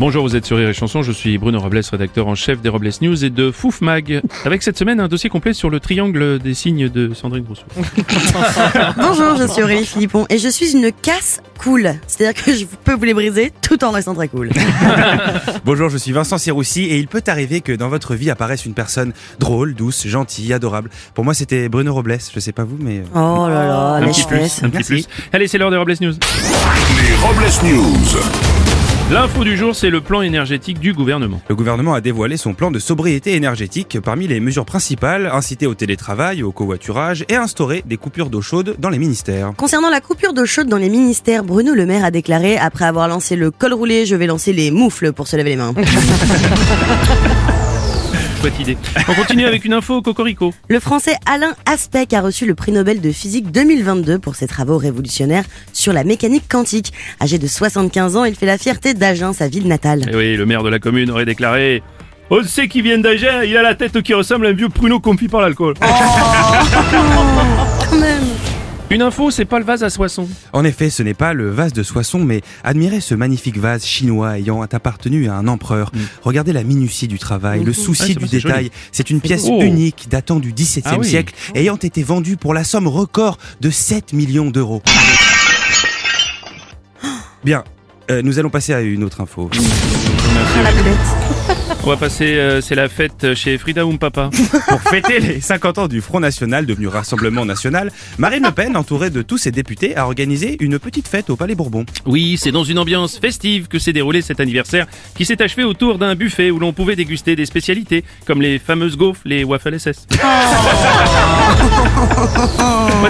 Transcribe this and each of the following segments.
Bonjour, vous êtes sur Rire et Chanson, je suis Bruno Robles, rédacteur en chef des Robles News et de Fouf Mag. Avec cette semaine un dossier complet sur le triangle des signes de Sandrine Rousseau. Bonjour, je suis Aurélie Philippon et je suis une casse cool. C'est-à-dire que je peux vous les briser tout en restant très cool. Bonjour, je suis Vincent Siroussi et il peut arriver que dans votre vie apparaisse une personne drôle, douce, gentille, adorable. Pour moi, c'était Bruno Robles. Je sais pas vous, mais. euh, Oh là là, Un les petit plus, un petit plus. Allez, c'est l'heure des Robles News. Les Robles News. L'info du jour, c'est le plan énergétique du gouvernement. Le gouvernement a dévoilé son plan de sobriété énergétique. Parmi les mesures principales, inciter au télétravail, au covoiturage et instaurer des coupures d'eau chaude dans les ministères. Concernant la coupure d'eau chaude dans les ministères, Bruno Le Maire a déclaré après avoir lancé le col roulé, je vais lancer les moufles pour se laver les mains. Idée. On continue avec une info au Cocorico. Le français Alain Aspect a reçu le prix Nobel de physique 2022 pour ses travaux révolutionnaires sur la mécanique quantique. Âgé de 75 ans, il fait la fierté d'Agen, sa ville natale. Et oui, le maire de la commune aurait déclaré On sait qu'il vient d'Agen, il a la tête qui ressemble à un vieux pruneau confit par l'alcool. Même. Une info, c'est pas le vase à Soissons. En effet, ce n'est pas le vase de Soissons, mais admirez ce magnifique vase chinois ayant appartenu à un empereur. Regardez la minutie du travail, le Ah, souci c'est du détail. C'est une pièce unique datant du XVIIe Ah oui. siècle, ayant été vendue pour la somme record de 7 millions d'euros. Bien, euh, nous allons passer à une autre info. Ah, la. On va passer, euh, c'est la fête chez Frida Papa. Pour fêter les 50 ans du Front National, devenu Rassemblement National, Marine Le Pen, entourée de tous ses députés, a organisé une petite fête au Palais Bourbon. Oui, c'est dans une ambiance festive que s'est déroulé cet anniversaire qui s'est achevé autour d'un buffet où l'on pouvait déguster des spécialités comme les fameuses gaufres, les waffles SS.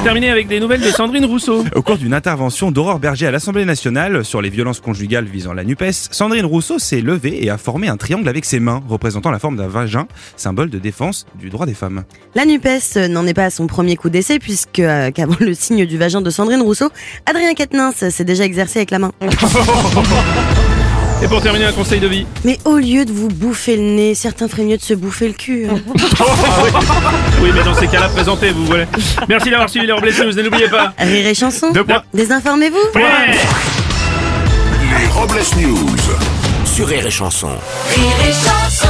va terminer avec des nouvelles de Sandrine Rousseau. Au cours d'une intervention d'Aurore Berger à l'Assemblée nationale sur les violences conjugales visant la NUPES, Sandrine Rousseau s'est levée et a formé un triangle avec ses mains, représentant la forme d'un vagin, symbole de défense du droit des femmes. La NUPES n'en est pas à son premier coup d'essai puisque, euh, qu'avant le signe du vagin de Sandrine Rousseau, Adrien Quatennens s'est déjà exercé avec la main. Et pour terminer, un conseil de vie. Mais au lieu de vous bouffer le nez, certains feraient mieux de se bouffer le cul. hein. Oui, mais dans ces cas-là, présentez-vous. Voilà. Merci d'avoir suivi les Robles News et n'oubliez pas. Rire et chanson Deux points. Désinformez-vous Ouais. Les Robles News. Sur Rire et Chanson. Rire et chanson